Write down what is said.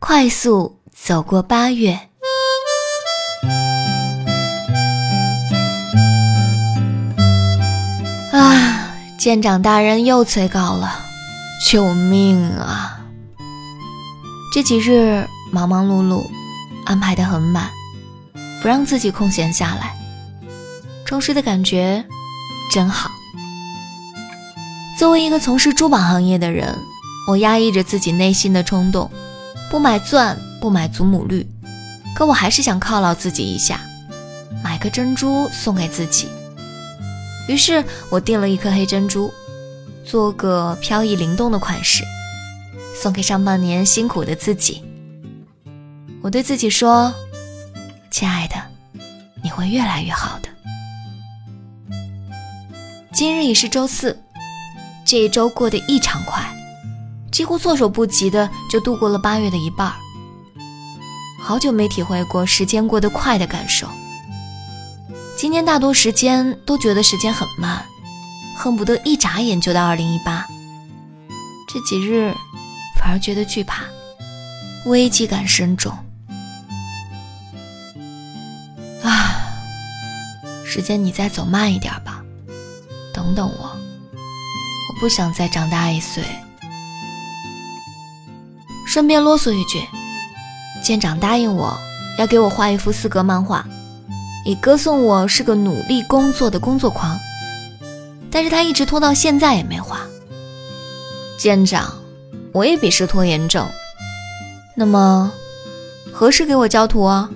快速走过八月。啊，舰长大人又催稿了，救命啊！这几日忙忙碌碌，安排的很满，不让自己空闲下来，充实的感觉真好。作为一个从事珠宝行业的人，我压抑着自己内心的冲动，不买钻，不买祖母绿，可我还是想犒劳自己一下，买个珍珠送给自己。于是我订了一颗黑珍珠，做个飘逸灵动的款式，送给上半年辛苦的自己。我对自己说：“亲爱的，你会越来越好的。”今日已是周四，这一周过得异常快，几乎措手不及的就度过了八月的一半。好久没体会过时间过得快的感受。今年大多时间都觉得时间很慢，恨不得一眨眼就到二零一八。这几日反而觉得惧怕，危机感深重。啊，时间你再走慢一点吧，等等我，我不想再长大一岁。顺便啰嗦一句，舰长答应我要给我画一幅四格漫画。以歌颂我是个努力工作的工作狂，但是他一直拖到现在也没画。舰长，我也鄙视拖延症。那么，何时给我交图啊？